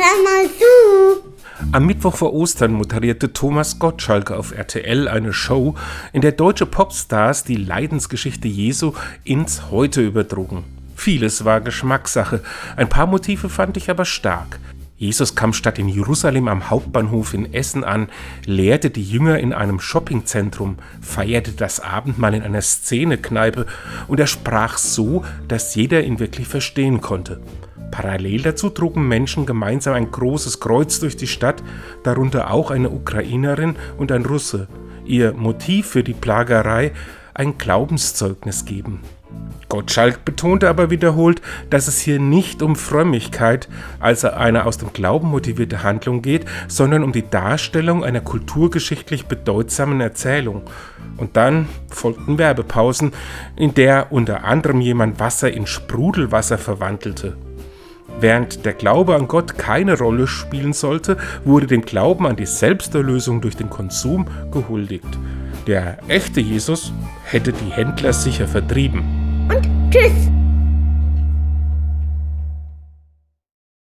Hör mal zu! Am Mittwoch vor Ostern moderierte Thomas Gottschalk auf RTL eine Show, in der deutsche Popstars die Leidensgeschichte Jesu ins Heute übertrugen. Vieles war Geschmackssache, ein paar Motive fand ich aber stark. Jesus kam statt in Jerusalem am Hauptbahnhof in Essen an, lehrte die Jünger in einem Shoppingzentrum, feierte das Abendmahl in einer Szenekneipe und er sprach so, dass jeder ihn wirklich verstehen konnte. Parallel dazu trugen Menschen gemeinsam ein großes Kreuz durch die Stadt, darunter auch eine Ukrainerin und ein Russe. Ihr Motiv für die Plagerei ein Glaubenszeugnis geben. Gottschalk betonte aber wiederholt, dass es hier nicht um Frömmigkeit, also eine aus dem Glauben motivierte Handlung geht, sondern um die Darstellung einer kulturgeschichtlich bedeutsamen Erzählung. Und dann folgten Werbepausen, in der unter anderem jemand Wasser in Sprudelwasser verwandelte. Während der Glaube an Gott keine Rolle spielen sollte, wurde dem Glauben an die Selbsterlösung durch den Konsum gehuldigt. Der echte Jesus hätte die Händler sicher vertrieben. Und tschüss!